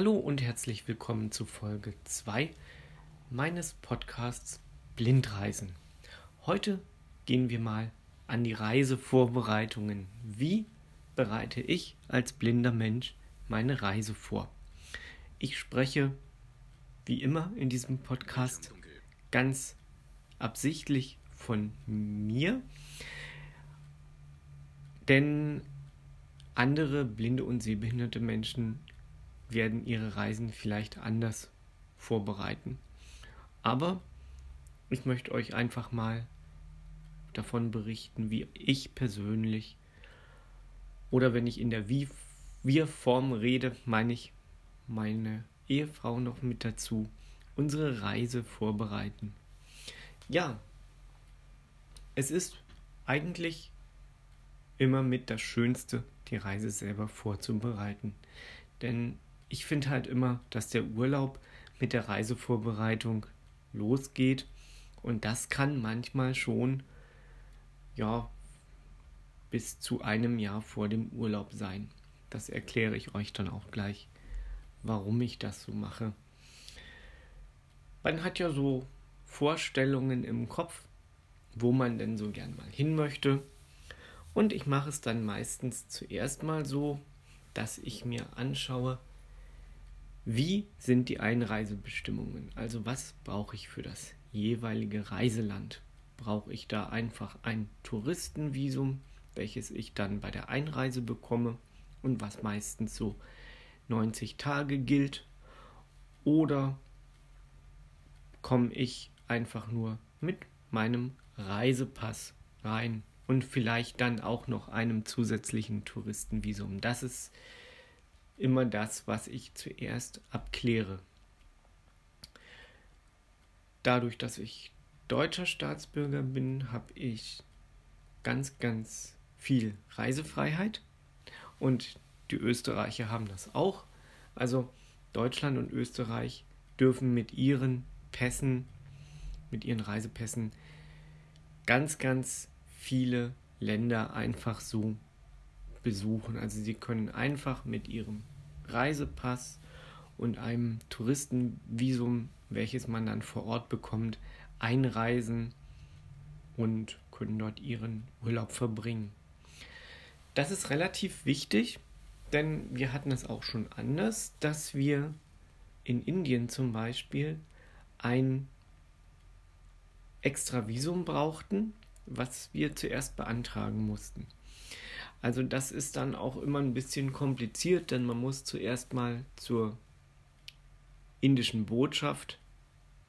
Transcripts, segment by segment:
Hallo und herzlich willkommen zu Folge 2 meines Podcasts Blindreisen. Heute gehen wir mal an die Reisevorbereitungen. Wie bereite ich als blinder Mensch meine Reise vor? Ich spreche wie immer in diesem Podcast ganz absichtlich von mir, denn andere blinde und sehbehinderte Menschen werden ihre Reisen vielleicht anders vorbereiten. Aber ich möchte euch einfach mal davon berichten, wie ich persönlich oder wenn ich in der Wir-Form rede, meine ich meine Ehefrau noch mit dazu, unsere Reise vorbereiten. Ja, es ist eigentlich immer mit das Schönste, die Reise selber vorzubereiten. Denn ich finde halt immer, dass der Urlaub mit der Reisevorbereitung losgeht und das kann manchmal schon ja bis zu einem Jahr vor dem Urlaub sein. Das erkläre ich euch dann auch gleich, warum ich das so mache. Man hat ja so Vorstellungen im Kopf, wo man denn so gern mal hin möchte. Und ich mache es dann meistens zuerst mal so, dass ich mir anschaue, wie sind die Einreisebestimmungen? Also was brauche ich für das jeweilige Reiseland? Brauche ich da einfach ein Touristenvisum, welches ich dann bei der Einreise bekomme und was meistens so 90 Tage gilt? Oder komme ich einfach nur mit meinem Reisepass rein und vielleicht dann auch noch einem zusätzlichen Touristenvisum? Das ist immer das, was ich zuerst abkläre. Dadurch, dass ich deutscher Staatsbürger bin, habe ich ganz, ganz viel Reisefreiheit und die Österreicher haben das auch. Also Deutschland und Österreich dürfen mit ihren Pässen, mit ihren Reisepässen ganz, ganz viele Länder einfach so besuchen. Also sie können einfach mit ihrem Reisepass und einem Touristenvisum, welches man dann vor Ort bekommt, einreisen und können dort ihren Urlaub verbringen. Das ist relativ wichtig, denn wir hatten es auch schon anders, dass wir in Indien zum Beispiel ein extra Visum brauchten, was wir zuerst beantragen mussten. Also das ist dann auch immer ein bisschen kompliziert, denn man muss zuerst mal zur indischen Botschaft,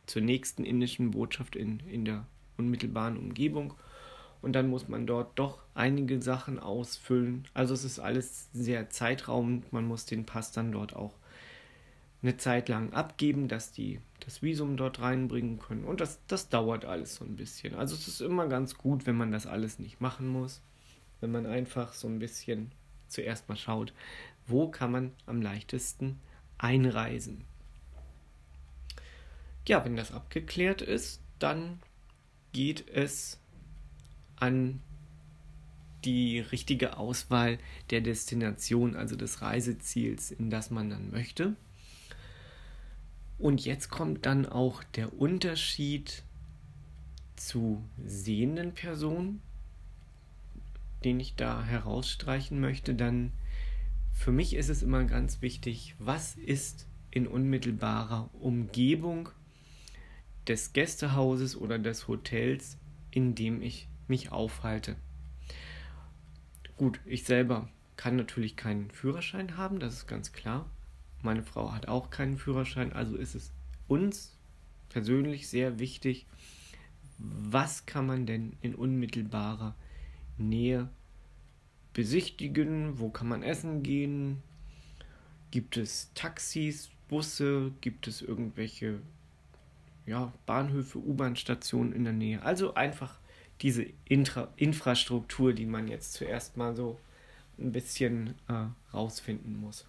zur nächsten indischen Botschaft in, in der unmittelbaren Umgebung und dann muss man dort doch einige Sachen ausfüllen. Also es ist alles sehr zeitraubend. Man muss den Pass dann dort auch eine Zeit lang abgeben, dass die das Visum dort reinbringen können. Und das, das dauert alles so ein bisschen. Also es ist immer ganz gut, wenn man das alles nicht machen muss wenn man einfach so ein bisschen zuerst mal schaut, wo kann man am leichtesten einreisen. Ja, wenn das abgeklärt ist, dann geht es an die richtige Auswahl der Destination, also des Reiseziels, in das man dann möchte. Und jetzt kommt dann auch der Unterschied zu sehenden Personen den ich da herausstreichen möchte, dann für mich ist es immer ganz wichtig, was ist in unmittelbarer Umgebung des Gästehauses oder des Hotels, in dem ich mich aufhalte. Gut, ich selber kann natürlich keinen Führerschein haben, das ist ganz klar. Meine Frau hat auch keinen Führerschein, also ist es uns persönlich sehr wichtig, was kann man denn in unmittelbarer Nähe besichtigen? Wo kann man essen gehen? Gibt es Taxis, Busse? Gibt es irgendwelche ja, Bahnhöfe, U-Bahn-Stationen in der Nähe? Also einfach diese Intra Infrastruktur, die man jetzt zuerst mal so ein bisschen äh, rausfinden muss.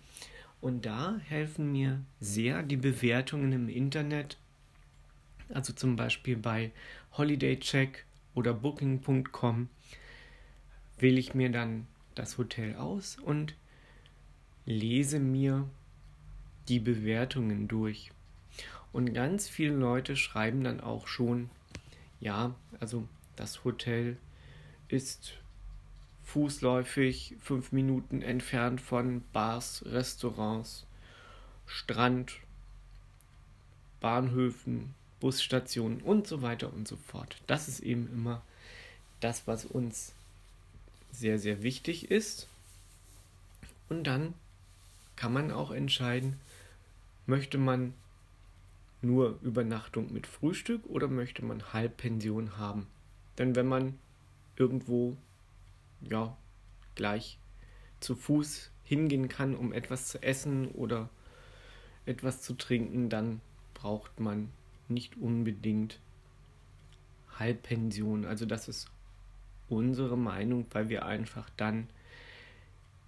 Und da helfen mir sehr die Bewertungen im Internet. Also zum Beispiel bei Holiday Check oder Booking.com wähle ich mir dann das Hotel aus und lese mir die Bewertungen durch. Und ganz viele Leute schreiben dann auch schon, ja, also das Hotel ist fußläufig fünf Minuten entfernt von Bars, Restaurants, Strand, Bahnhöfen, Busstationen und so weiter und so fort. Das ist eben immer das, was uns sehr, sehr wichtig ist. Und dann kann man auch entscheiden, möchte man nur Übernachtung mit Frühstück oder möchte man Halbpension haben. Denn wenn man irgendwo ja gleich zu Fuß hingehen kann, um etwas zu essen oder etwas zu trinken, dann braucht man nicht unbedingt Halbpension. Also das ist unsere Meinung, weil wir einfach dann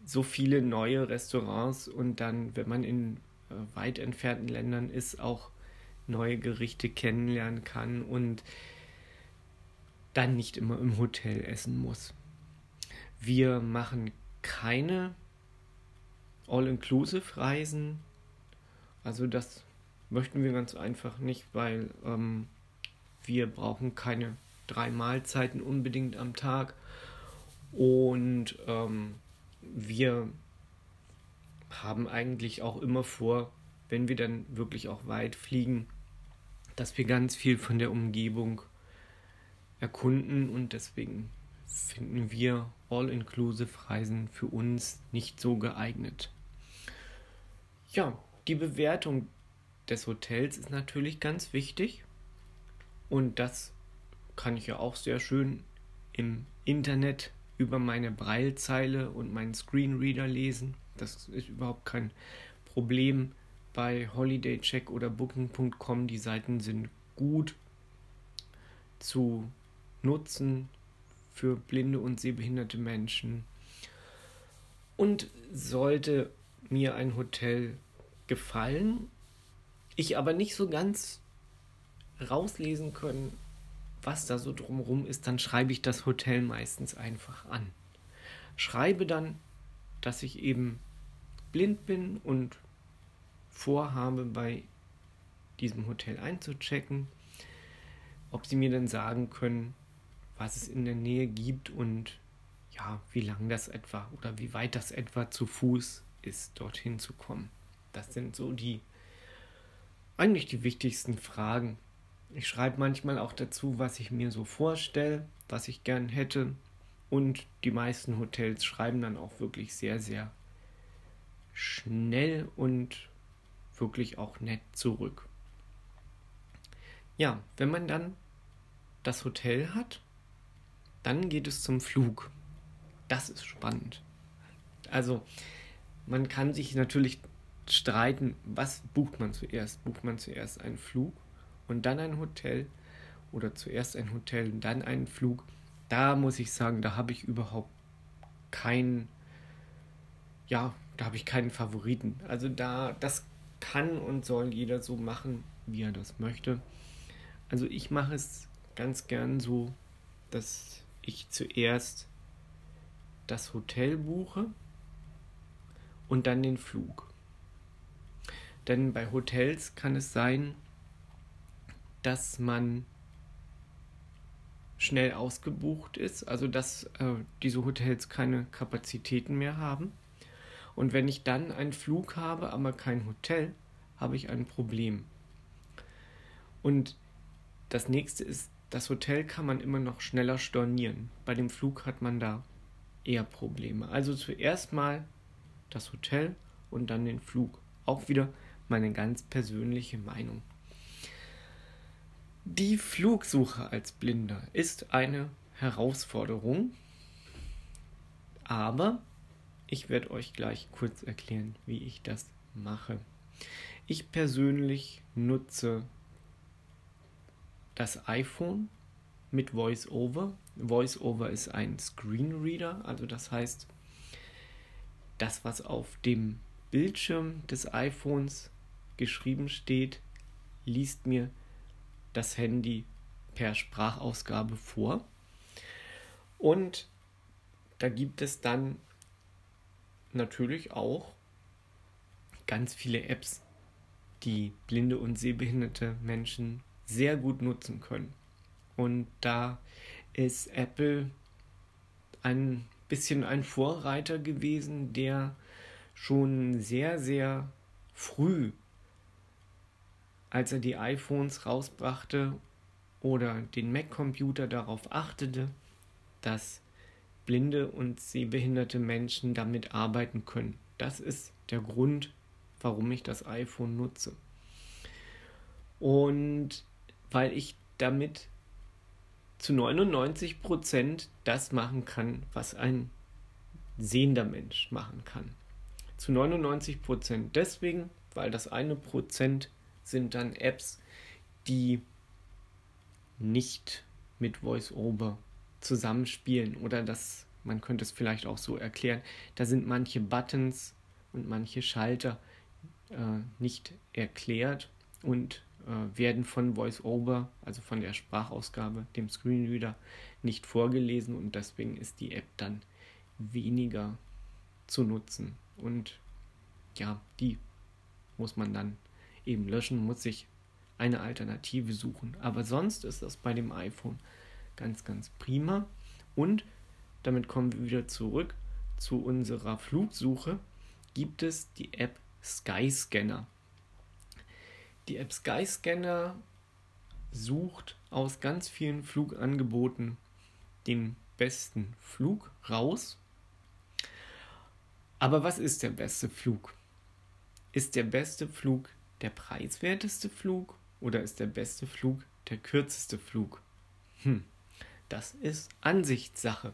so viele neue Restaurants und dann, wenn man in äh, weit entfernten Ländern ist, auch neue Gerichte kennenlernen kann und dann nicht immer im Hotel essen muss. Wir machen keine All-Inclusive-Reisen. Also das möchten wir ganz einfach nicht, weil ähm, wir brauchen keine drei Mahlzeiten unbedingt am Tag. Und ähm, wir haben eigentlich auch immer vor, wenn wir dann wirklich auch weit fliegen, dass wir ganz viel von der Umgebung erkunden und deswegen finden wir All-Inclusive-Reisen für uns nicht so geeignet. Ja, die Bewertung des Hotels ist natürlich ganz wichtig und das kann ich ja auch sehr schön im Internet über meine Breilzeile und meinen Screenreader lesen. Das ist überhaupt kein Problem bei Holidaycheck oder Booking.com. Die Seiten sind gut zu nutzen für blinde und sehbehinderte Menschen. Und sollte mir ein Hotel gefallen, ich aber nicht so ganz rauslesen können, was da so drumherum ist, dann schreibe ich das Hotel meistens einfach an. Schreibe dann, dass ich eben blind bin und vorhabe, bei diesem Hotel einzuchecken, ob sie mir dann sagen können, was es in der Nähe gibt und ja, wie lang das etwa oder wie weit das etwa zu Fuß ist, dorthin zu kommen. Das sind so die eigentlich die wichtigsten Fragen, ich schreibe manchmal auch dazu, was ich mir so vorstelle, was ich gern hätte. Und die meisten Hotels schreiben dann auch wirklich sehr, sehr schnell und wirklich auch nett zurück. Ja, wenn man dann das Hotel hat, dann geht es zum Flug. Das ist spannend. Also, man kann sich natürlich streiten, was bucht man zuerst? Bucht man zuerst einen Flug und dann ein Hotel oder zuerst ein Hotel und dann einen Flug, da muss ich sagen, da habe ich überhaupt keinen, ja, da habe ich keinen Favoriten. Also da, das kann und soll jeder so machen, wie er das möchte. Also ich mache es ganz gern so, dass ich zuerst das Hotel buche und dann den Flug. Denn bei Hotels kann es sein, dass man schnell ausgebucht ist, also dass äh, diese Hotels keine Kapazitäten mehr haben. Und wenn ich dann einen Flug habe, aber kein Hotel, habe ich ein Problem. Und das nächste ist, das Hotel kann man immer noch schneller stornieren. Bei dem Flug hat man da eher Probleme. Also zuerst mal das Hotel und dann den Flug. Auch wieder meine ganz persönliche Meinung. Die Flugsuche als Blinder ist eine Herausforderung, aber ich werde euch gleich kurz erklären, wie ich das mache. Ich persönlich nutze das iPhone mit VoiceOver. VoiceOver ist ein Screenreader, also das heißt, das, was auf dem Bildschirm des iPhones geschrieben steht, liest mir das Handy per Sprachausgabe vor. Und da gibt es dann natürlich auch ganz viele Apps, die blinde und sehbehinderte Menschen sehr gut nutzen können. Und da ist Apple ein bisschen ein Vorreiter gewesen, der schon sehr, sehr früh, als er die iPhones rausbrachte oder den Mac-Computer darauf achtete, dass blinde und sehbehinderte Menschen damit arbeiten können. Das ist der Grund, warum ich das iPhone nutze. Und weil ich damit zu 99 Prozent das machen kann, was ein sehender Mensch machen kann. Zu 99 Prozent deswegen, weil das eine Prozent sind dann Apps, die nicht mit VoiceOver zusammenspielen oder das, man könnte es vielleicht auch so erklären, da sind manche Buttons und manche Schalter äh, nicht erklärt und äh, werden von VoiceOver, also von der Sprachausgabe, dem Screenreader, nicht vorgelesen und deswegen ist die App dann weniger zu nutzen. Und ja, die muss man dann eben löschen, muss sich eine Alternative suchen. Aber sonst ist das bei dem iPhone ganz, ganz prima. Und damit kommen wir wieder zurück zu unserer Flugsuche. Gibt es die App Skyscanner. Die App Skyscanner sucht aus ganz vielen Flugangeboten den besten Flug raus. Aber was ist der beste Flug? Ist der beste Flug der preiswerteste Flug oder ist der beste Flug der kürzeste Flug? Hm, das ist Ansichtssache.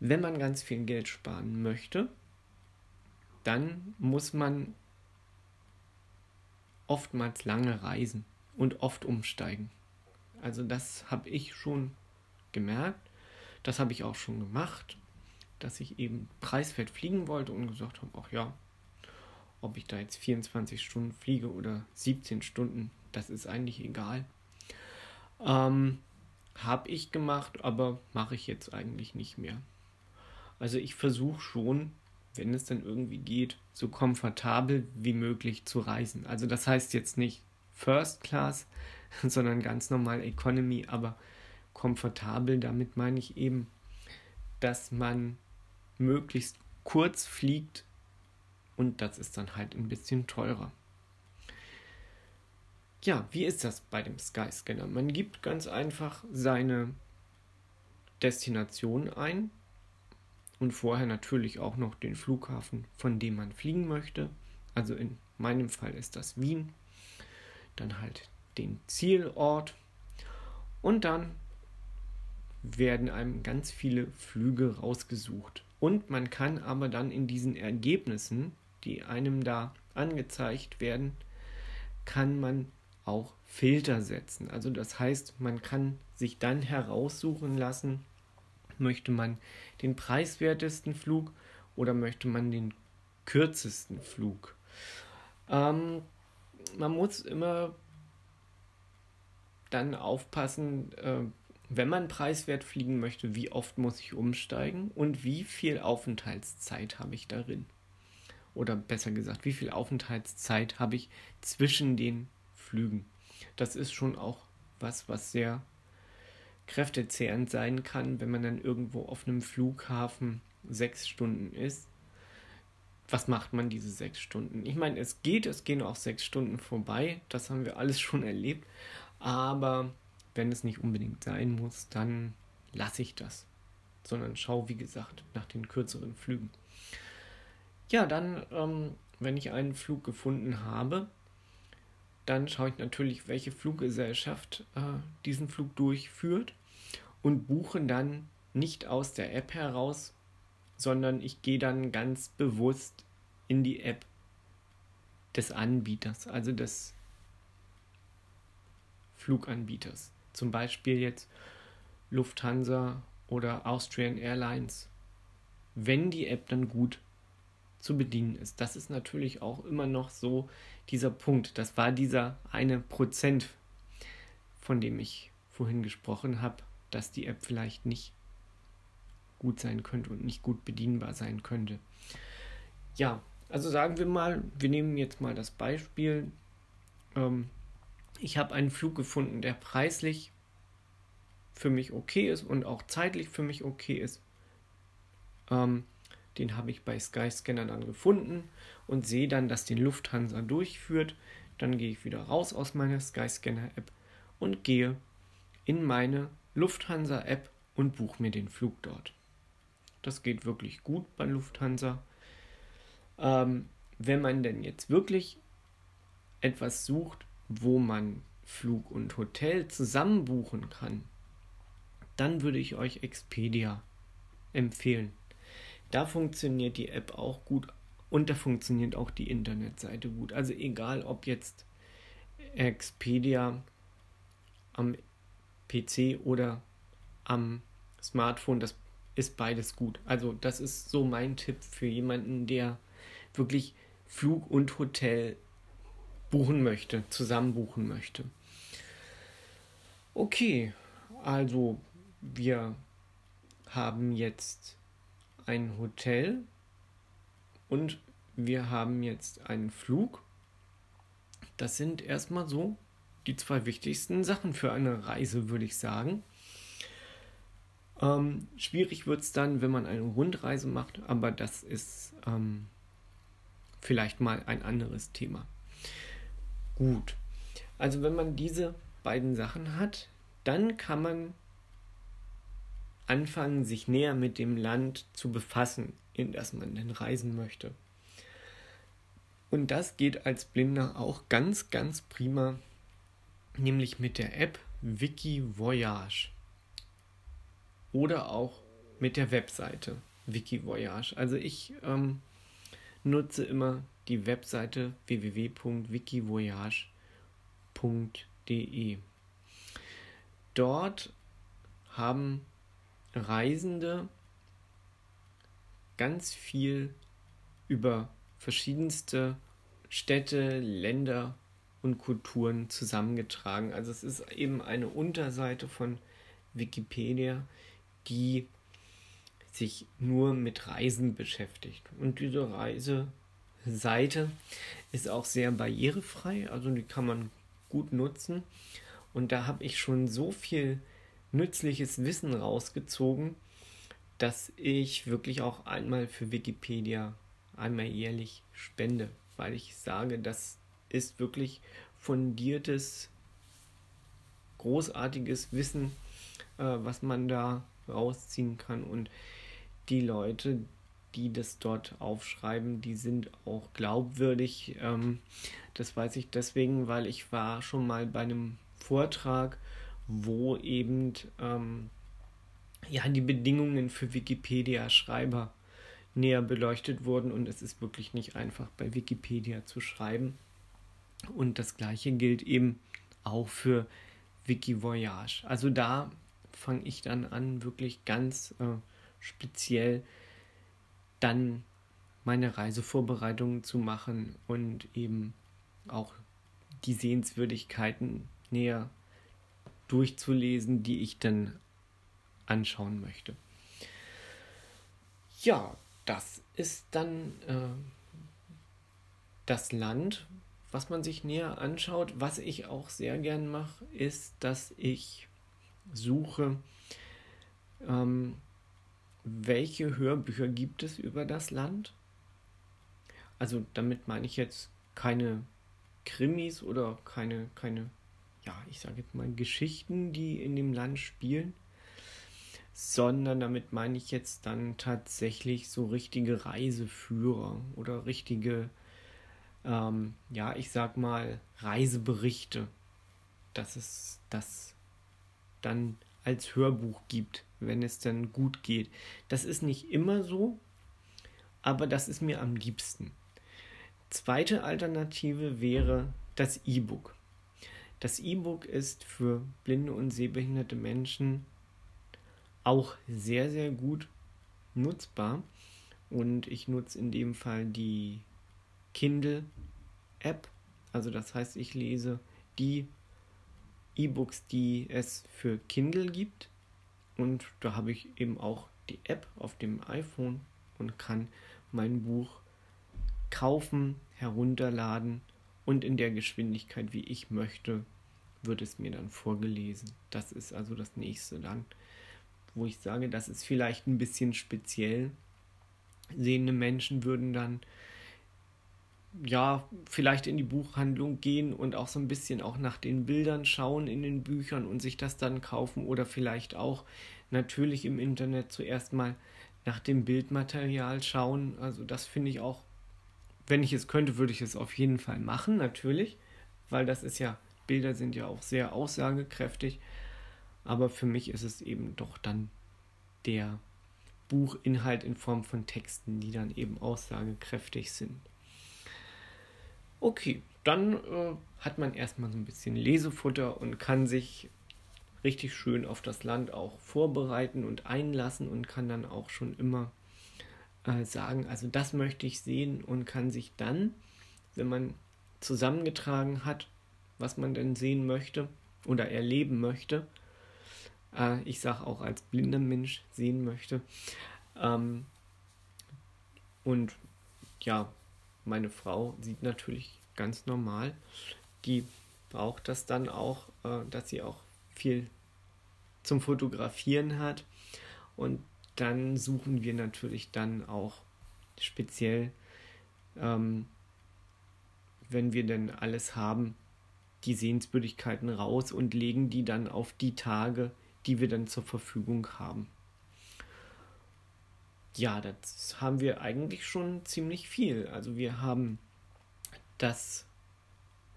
Wenn man ganz viel Geld sparen möchte, dann muss man oftmals lange reisen und oft umsteigen. Also das habe ich schon gemerkt, das habe ich auch schon gemacht, dass ich eben preiswert fliegen wollte und gesagt habe, ach ja, ob ich da jetzt 24 Stunden fliege oder 17 Stunden, das ist eigentlich egal. Ähm, habe ich gemacht, aber mache ich jetzt eigentlich nicht mehr. Also ich versuche schon wenn es dann irgendwie geht, so komfortabel wie möglich zu reisen. Also das heißt jetzt nicht First Class, sondern ganz normal Economy, aber komfortabel, damit meine ich eben, dass man möglichst kurz fliegt und das ist dann halt ein bisschen teurer. Ja, wie ist das bei dem Skyscanner? Man gibt ganz einfach seine Destination ein, und vorher natürlich auch noch den Flughafen, von dem man fliegen möchte. Also in meinem Fall ist das Wien. Dann halt den Zielort und dann werden einem ganz viele Flüge rausgesucht. Und man kann aber dann in diesen Ergebnissen, die einem da angezeigt werden, kann man auch Filter setzen. Also das heißt, man kann sich dann heraussuchen lassen, Möchte man den preiswertesten Flug oder möchte man den kürzesten Flug? Ähm, man muss immer dann aufpassen, äh, wenn man preiswert fliegen möchte, wie oft muss ich umsteigen und wie viel Aufenthaltszeit habe ich darin? Oder besser gesagt, wie viel Aufenthaltszeit habe ich zwischen den Flügen? Das ist schon auch was, was sehr kräftezehrend sein kann, wenn man dann irgendwo auf einem Flughafen sechs Stunden ist. Was macht man diese sechs Stunden? Ich meine, es geht, es gehen auch sechs Stunden vorbei, das haben wir alles schon erlebt, aber wenn es nicht unbedingt sein muss, dann lasse ich das, sondern schaue, wie gesagt, nach den kürzeren Flügen. Ja, dann, ähm, wenn ich einen Flug gefunden habe, dann schaue ich natürlich, welche Fluggesellschaft äh, diesen Flug durchführt und buche dann nicht aus der App heraus, sondern ich gehe dann ganz bewusst in die App des Anbieters, also des Fluganbieters. Zum Beispiel jetzt Lufthansa oder Austrian Airlines. Wenn die App dann gut zu bedienen ist. Das ist natürlich auch immer noch so dieser Punkt. Das war dieser eine Prozent, von dem ich vorhin gesprochen habe, dass die App vielleicht nicht gut sein könnte und nicht gut bedienbar sein könnte. Ja, Also sagen wir mal, wir nehmen jetzt mal das Beispiel. Ähm, ich habe einen Flug gefunden, der preislich für mich okay ist und auch zeitlich für mich okay ist. Ähm, den habe ich bei Skyscanner dann gefunden und sehe dann, dass den Lufthansa durchführt. Dann gehe ich wieder raus aus meiner Skyscanner-App und gehe in meine Lufthansa-App und buche mir den Flug dort. Das geht wirklich gut bei Lufthansa. Ähm, wenn man denn jetzt wirklich etwas sucht, wo man Flug und Hotel zusammen buchen kann, dann würde ich euch Expedia empfehlen. Da funktioniert die App auch gut und da funktioniert auch die Internetseite gut. Also egal, ob jetzt Expedia am PC oder am Smartphone, das ist beides gut. Also das ist so mein Tipp für jemanden, der wirklich Flug und Hotel buchen möchte, zusammen buchen möchte. Okay, also wir haben jetzt ein Hotel und wir haben jetzt einen Flug. Das sind erstmal so die zwei wichtigsten Sachen für eine Reise, würde ich sagen. Ähm, schwierig wird es dann, wenn man eine Rundreise macht, aber das ist ähm, vielleicht mal ein anderes Thema. Gut, also wenn man diese beiden Sachen hat, dann kann man anfangen, sich näher mit dem Land zu befassen, in das man denn reisen möchte. Und das geht als Blinder auch ganz, ganz prima, nämlich mit der App Wiki Voyage oder auch mit der Webseite Wiki Voyage. Also ich ähm, nutze immer die Webseite www.wikivoyage.de. Dort haben Reisende ganz viel über verschiedenste Städte, Länder und Kulturen zusammengetragen. Also es ist eben eine Unterseite von Wikipedia, die sich nur mit Reisen beschäftigt. Und diese Reiseseite ist auch sehr barrierefrei, also die kann man gut nutzen. Und da habe ich schon so viel nützliches Wissen rausgezogen, dass ich wirklich auch einmal für Wikipedia einmal jährlich spende, weil ich sage, das ist wirklich fundiertes, großartiges Wissen, äh, was man da rausziehen kann. Und die Leute, die das dort aufschreiben, die sind auch glaubwürdig. Ähm, das weiß ich deswegen, weil ich war schon mal bei einem Vortrag wo eben ähm, ja, die Bedingungen für Wikipedia-Schreiber näher beleuchtet wurden und es ist wirklich nicht einfach bei Wikipedia zu schreiben. Und das gleiche gilt eben auch für Wikivoyage. Also da fange ich dann an, wirklich ganz äh, speziell dann meine Reisevorbereitungen zu machen und eben auch die Sehenswürdigkeiten näher durchzulesen, die ich dann anschauen möchte. Ja, das ist dann äh, das Land, was man sich näher anschaut. Was ich auch sehr gern mache, ist, dass ich suche, ähm, welche Hörbücher gibt es über das Land. Also damit meine ich jetzt keine Krimis oder keine, keine ja, ich sage jetzt mal, Geschichten, die in dem Land spielen, sondern damit meine ich jetzt dann tatsächlich so richtige Reiseführer oder richtige, ähm, ja, ich sag mal, Reiseberichte, dass es das dann als Hörbuch gibt, wenn es dann gut geht. Das ist nicht immer so, aber das ist mir am liebsten. Zweite Alternative wäre das E-Book. Das E-Book ist für blinde und sehbehinderte Menschen auch sehr, sehr gut nutzbar. Und ich nutze in dem Fall die Kindle App. Also das heißt, ich lese die E-Books, die es für Kindle gibt. Und da habe ich eben auch die App auf dem iPhone und kann mein Buch kaufen, herunterladen und in der Geschwindigkeit, wie ich möchte, wird es mir dann vorgelesen. Das ist also das nächste dann, wo ich sage, das ist vielleicht ein bisschen speziell. Sehende Menschen würden dann ja, vielleicht in die Buchhandlung gehen und auch so ein bisschen auch nach den Bildern schauen in den Büchern und sich das dann kaufen oder vielleicht auch natürlich im Internet zuerst mal nach dem Bildmaterial schauen. Also das finde ich auch, wenn ich es könnte, würde ich es auf jeden Fall machen, natürlich, weil das ist ja, Bilder sind ja auch sehr aussagekräftig, aber für mich ist es eben doch dann der Buchinhalt in Form von Texten, die dann eben aussagekräftig sind. Okay, dann äh, hat man erstmal so ein bisschen Lesefutter und kann sich richtig schön auf das Land auch vorbereiten und einlassen und kann dann auch schon immer äh, sagen, also das möchte ich sehen und kann sich dann, wenn man zusammengetragen hat, was man denn sehen möchte oder erleben möchte, äh, ich sage auch als blinder Mensch sehen möchte, ähm, und ja, meine Frau sieht natürlich ganz normal. Die braucht das dann auch, äh, dass sie auch viel zum Fotografieren hat. Und dann suchen wir natürlich dann auch speziell, ähm, wenn wir denn alles haben, die Sehenswürdigkeiten raus und legen die dann auf die Tage, die wir dann zur Verfügung haben. Ja, das haben wir eigentlich schon ziemlich viel. Also wir haben das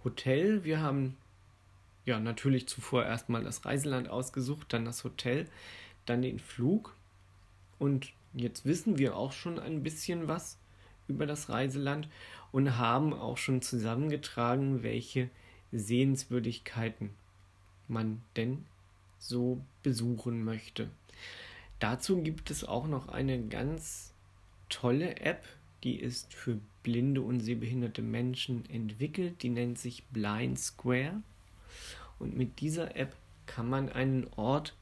Hotel, wir haben ja natürlich zuvor erstmal das Reiseland ausgesucht, dann das Hotel, dann den Flug und jetzt wissen wir auch schon ein bisschen was über das Reiseland und haben auch schon zusammengetragen, welche Sehenswürdigkeiten man denn so besuchen möchte. Dazu gibt es auch noch eine ganz tolle App, die ist für blinde und sehbehinderte Menschen entwickelt. Die nennt sich Blind Square. Und mit dieser App kann man einen Ort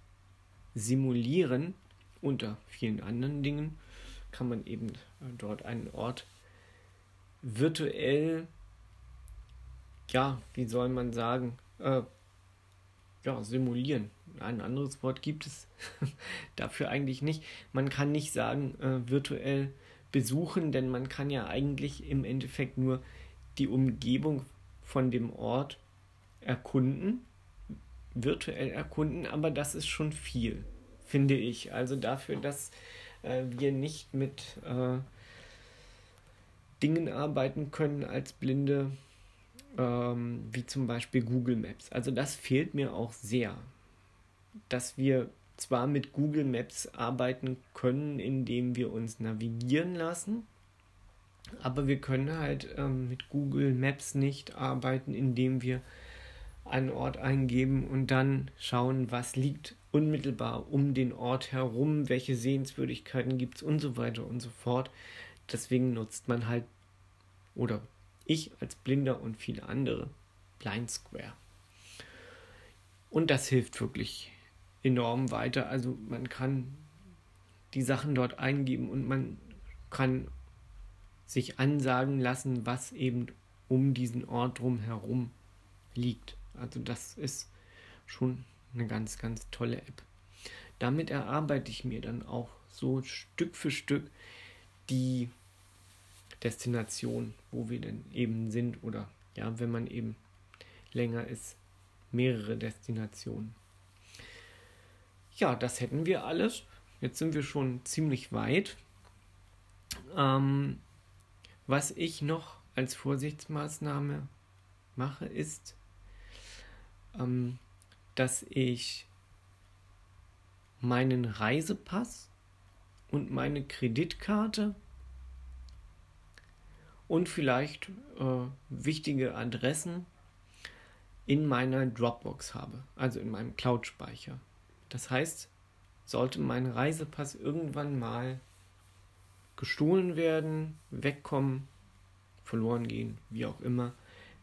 simulieren. Unter vielen anderen Dingen kann man eben dort einen Ort virtuell, ja, wie soll man sagen, äh, ja, simulieren. Ein anderes Wort gibt es dafür eigentlich nicht. Man kann nicht sagen, äh, virtuell besuchen, denn man kann ja eigentlich im Endeffekt nur die Umgebung von dem Ort erkunden, virtuell erkunden, aber das ist schon viel, finde ich. Also dafür, dass äh, wir nicht mit äh, Dingen arbeiten können als Blinde, ähm, wie zum Beispiel Google Maps. Also das fehlt mir auch sehr, dass wir zwar mit Google Maps arbeiten können, indem wir uns navigieren lassen, aber wir können halt ähm, mit Google Maps nicht arbeiten, indem wir einen Ort eingeben und dann schauen, was liegt unmittelbar um den Ort herum, welche Sehenswürdigkeiten gibt es und so weiter und so fort. Deswegen nutzt man halt oder ich als Blinder und viele andere, Blind Square. Und das hilft wirklich enorm weiter. Also man kann die Sachen dort eingeben und man kann sich ansagen lassen, was eben um diesen Ort drumherum liegt. Also das ist schon eine ganz, ganz tolle App. Damit erarbeite ich mir dann auch so Stück für Stück die Destination, wo wir denn eben sind oder ja, wenn man eben länger ist, mehrere Destinationen. Ja, das hätten wir alles. Jetzt sind wir schon ziemlich weit. Ähm, was ich noch als Vorsichtsmaßnahme mache, ist, ähm, dass ich meinen Reisepass und meine Kreditkarte und vielleicht äh, wichtige Adressen in meiner Dropbox habe, also in meinem Cloud-Speicher. Das heißt, sollte mein Reisepass irgendwann mal gestohlen werden, wegkommen, verloren gehen, wie auch immer,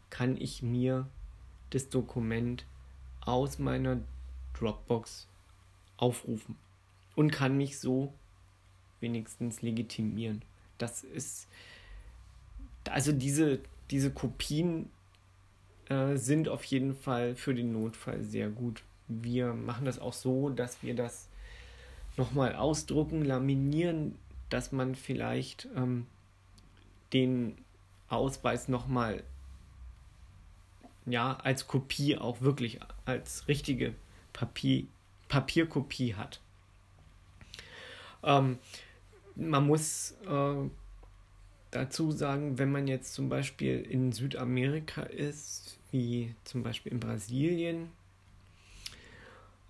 kann ich mir das Dokument aus meiner Dropbox aufrufen und kann mich so wenigstens legitimieren. Das ist also diese, diese Kopien äh, sind auf jeden Fall für den Notfall sehr gut. Wir machen das auch so, dass wir das nochmal ausdrucken, laminieren, dass man vielleicht ähm, den Ausweis nochmal ja, als Kopie auch wirklich als richtige Papier, Papierkopie hat. Ähm, man muss äh, dazu sagen, wenn man jetzt zum Beispiel in Südamerika ist, wie zum Beispiel in Brasilien,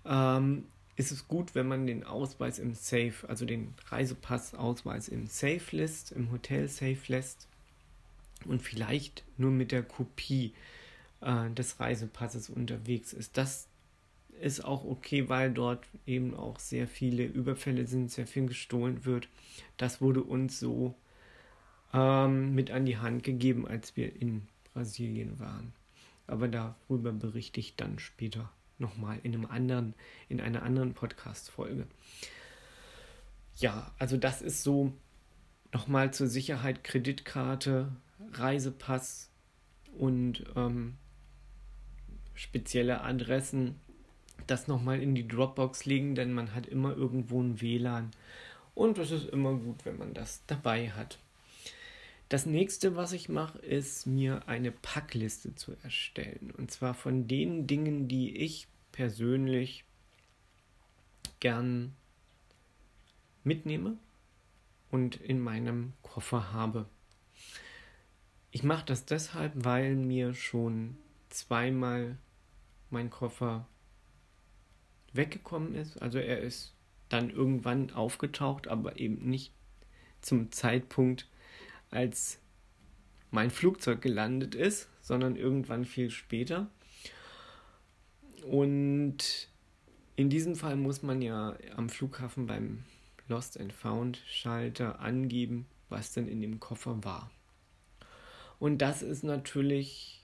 ähm, ist es gut, wenn man den Ausweis im Safe, also den Reisepassausweis im Safe lässt, im Hotel Safe lässt und vielleicht nur mit der Kopie äh, des Reisepasses unterwegs ist. Das ist auch okay, weil dort eben auch sehr viele Überfälle sind, sehr viel gestohlen wird. Das wurde uns so ähm, mit an die Hand gegeben, als wir in Brasilien waren. Aber darüber berichte ich dann später nochmal in einem anderen, in einer anderen Podcast-Folge. Ja, also das ist so nochmal zur Sicherheit Kreditkarte, Reisepass und ähm, spezielle Adressen das nochmal in die Dropbox legen, denn man hat immer irgendwo ein WLAN. Und es ist immer gut, wenn man das dabei hat. Das nächste, was ich mache, ist mir eine Packliste zu erstellen. Und zwar von den Dingen, die ich persönlich gern mitnehme und in meinem Koffer habe. Ich mache das deshalb, weil mir schon zweimal mein Koffer weggekommen ist. Also er ist dann irgendwann aufgetaucht, aber eben nicht zum Zeitpunkt, als mein Flugzeug gelandet ist, sondern irgendwann viel später. Und in diesem Fall muss man ja am Flughafen beim Lost and Found Schalter angeben, was denn in dem Koffer war. Und das ist natürlich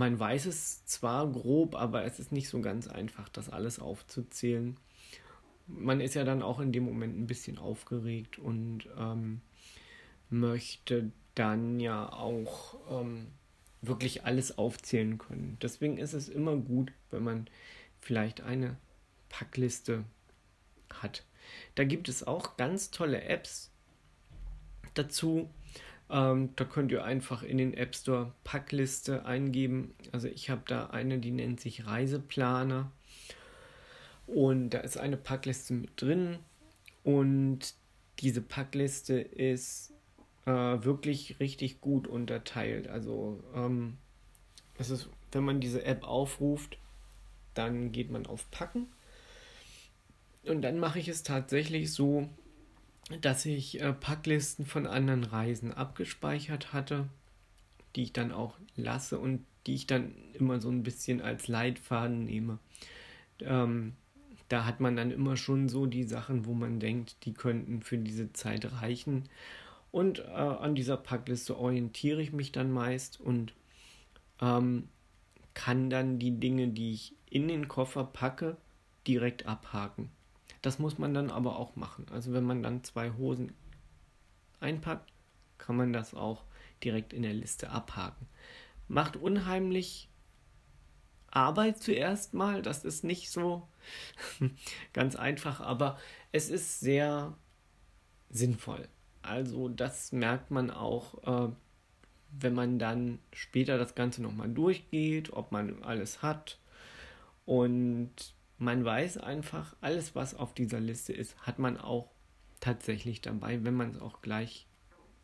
man weiß es zwar grob, aber es ist nicht so ganz einfach, das alles aufzuzählen. Man ist ja dann auch in dem Moment ein bisschen aufgeregt und ähm, möchte dann ja auch ähm, wirklich alles aufzählen können. Deswegen ist es immer gut, wenn man vielleicht eine Packliste hat. Da gibt es auch ganz tolle Apps dazu, ähm, da könnt ihr einfach in den App Store Packliste eingeben. Also ich habe da eine, die nennt sich Reiseplaner. Und da ist eine Packliste mit drin. Und diese Packliste ist äh, wirklich richtig gut unterteilt. Also ähm, es ist, wenn man diese App aufruft, dann geht man auf Packen. Und dann mache ich es tatsächlich so, dass ich äh, Packlisten von anderen Reisen abgespeichert hatte, die ich dann auch lasse und die ich dann immer so ein bisschen als Leitfaden nehme. Ähm, da hat man dann immer schon so die Sachen, wo man denkt, die könnten für diese Zeit reichen. Und äh, an dieser Packliste orientiere ich mich dann meist und ähm, kann dann die Dinge, die ich in den Koffer packe, direkt abhaken. Das muss man dann aber auch machen. Also wenn man dann zwei Hosen einpackt, kann man das auch direkt in der Liste abhaken. Macht unheimlich Arbeit zuerst mal. Das ist nicht so ganz einfach, aber es ist sehr sinnvoll. Also das merkt man auch, äh, wenn man dann später das Ganze nochmal durchgeht, ob man alles hat. Und man weiß einfach, alles, was auf dieser Liste ist, hat man auch tatsächlich dabei, wenn man es auch gleich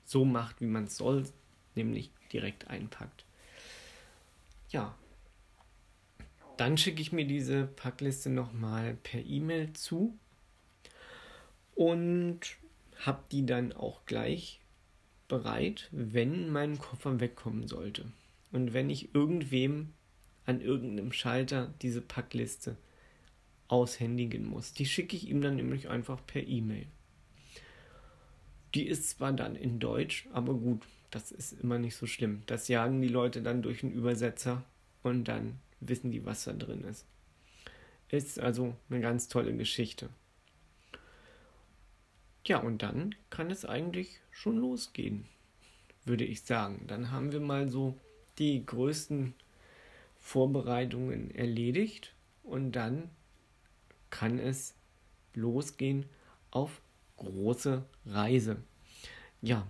so macht, wie man es soll, nämlich direkt einpackt. Ja, dann schicke ich mir diese Packliste nochmal per E-Mail zu und habe die dann auch gleich bereit, wenn mein Koffer wegkommen sollte. Und wenn ich irgendwem an irgendeinem Schalter diese Packliste aushändigen muss. Die schicke ich ihm dann nämlich einfach per E-Mail. Die ist zwar dann in Deutsch, aber gut, das ist immer nicht so schlimm. Das jagen die Leute dann durch einen Übersetzer und dann wissen die, was da drin ist. Ist also eine ganz tolle Geschichte. Ja, und dann kann es eigentlich schon losgehen. würde ich sagen. Dann haben wir mal so die größten Vorbereitungen erledigt und dann kann es losgehen auf große Reise. Ja,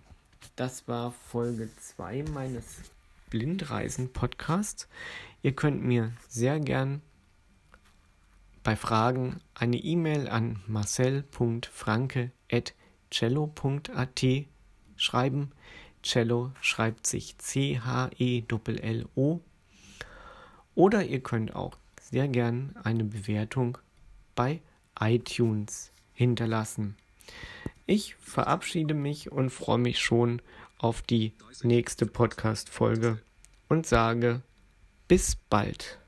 das war Folge 2 meines Blindreisen-Podcasts. Ihr könnt mir sehr gern bei Fragen eine E-Mail an marcel.franke.cello.at schreiben. Cello schreibt sich C-H-E-L-L-O. Oder ihr könnt auch sehr gern eine Bewertung bei iTunes hinterlassen. Ich verabschiede mich und freue mich schon auf die nächste Podcast-Folge und sage bis bald.